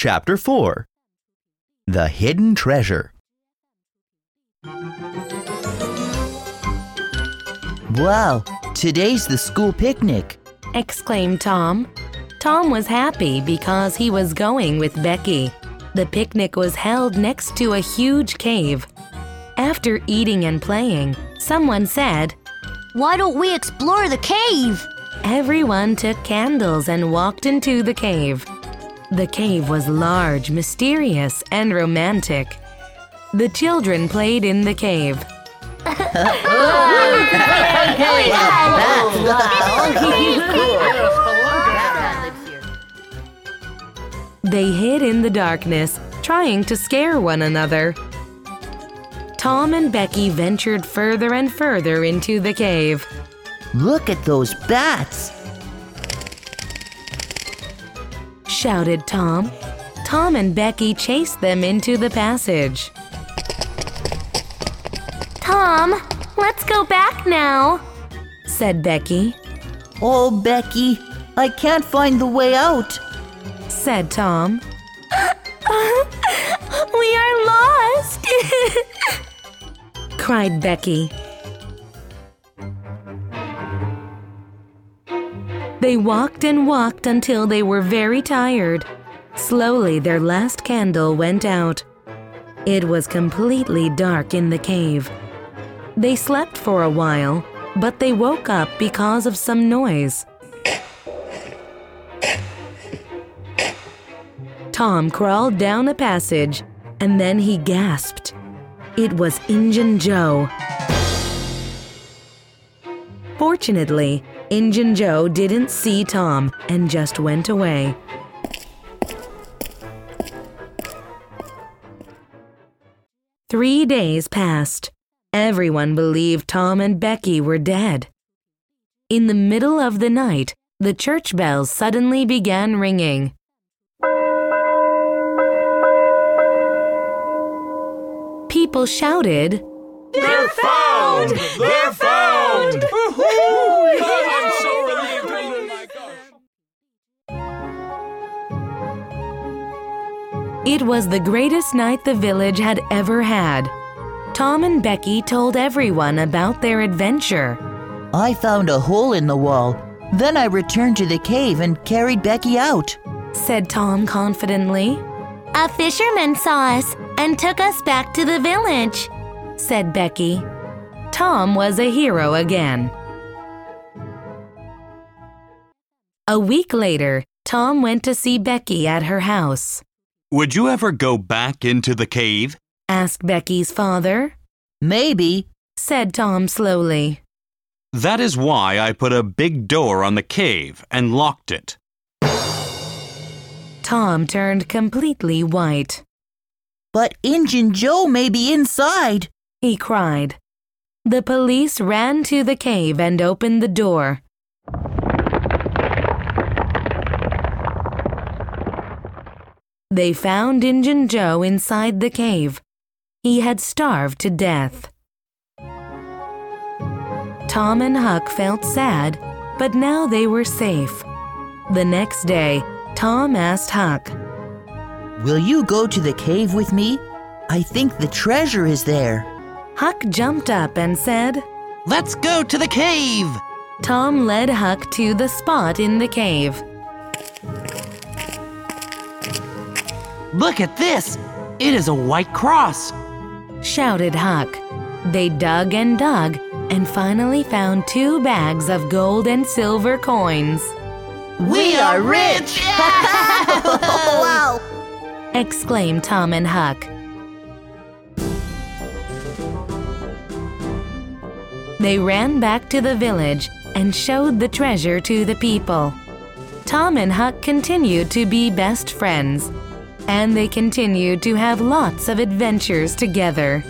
Chapter 4 The Hidden Treasure. Wow, today's the school picnic. exclaimed Tom. Tom was happy because he was going with Becky. The picnic was held next to a huge cave. After eating and playing, someone said, Why don't we explore the cave? Everyone took candles and walked into the cave. The cave was large, mysterious, and romantic. The children played in the cave. They hid in the darkness, trying to scare one another. Tom and Becky ventured further and further into the cave. Look at those bats. Shouted Tom. Tom and Becky chased them into the passage. Tom, let's go back now, said Becky. Oh, Becky, I can't find the way out. Said Tom. we are lost, cried Becky. They walked and walked until they were very tired. Slowly, their last candle went out. It was completely dark in the cave. They slept for a while, but they woke up because of some noise. Tom crawled down a passage and then he gasped. It was Injun Joe. Fortunately, Injun Joe didn't see Tom and just went away. Three days passed. Everyone believed Tom and Becky were dead. In the middle of the night, the church bells suddenly began ringing. People shouted, They're found! They're found! It was the greatest night the village had ever had. Tom and Becky told everyone about their adventure. I found a hole in the wall. Then I returned to the cave and carried Becky out. Said Tom confidently. A fisherman saw us and took us back to the village. Said Becky. Tom was a hero again. A week later, Tom went to see Becky at her house. Would you ever go back into the cave? Asked Becky's father. Maybe. Said Tom slowly. That is why I put a big door on the cave and locked it. Tom turned completely white. But Injun Joe may be inside. He cried. The police ran to the cave and opened the door. They found Injun Joe inside the cave. He had starved to death. Tom and Huck felt sad, but now they were safe. The next day, Tom asked Huck, Will you go to the cave with me? I think the treasure is there. Huck jumped up and said, Let's go to the cave! Tom led Huck to the spot in the cave. Look at this! It is a white cross. shouted Huck. They dug and dug and finally found two bags of gold and silver coins. We are rich! wow! exclaimed Tom and Huck. They ran back to the village and showed the treasure to the people. Tom and Huck continued to be best friends, and they continued to have lots of adventures together.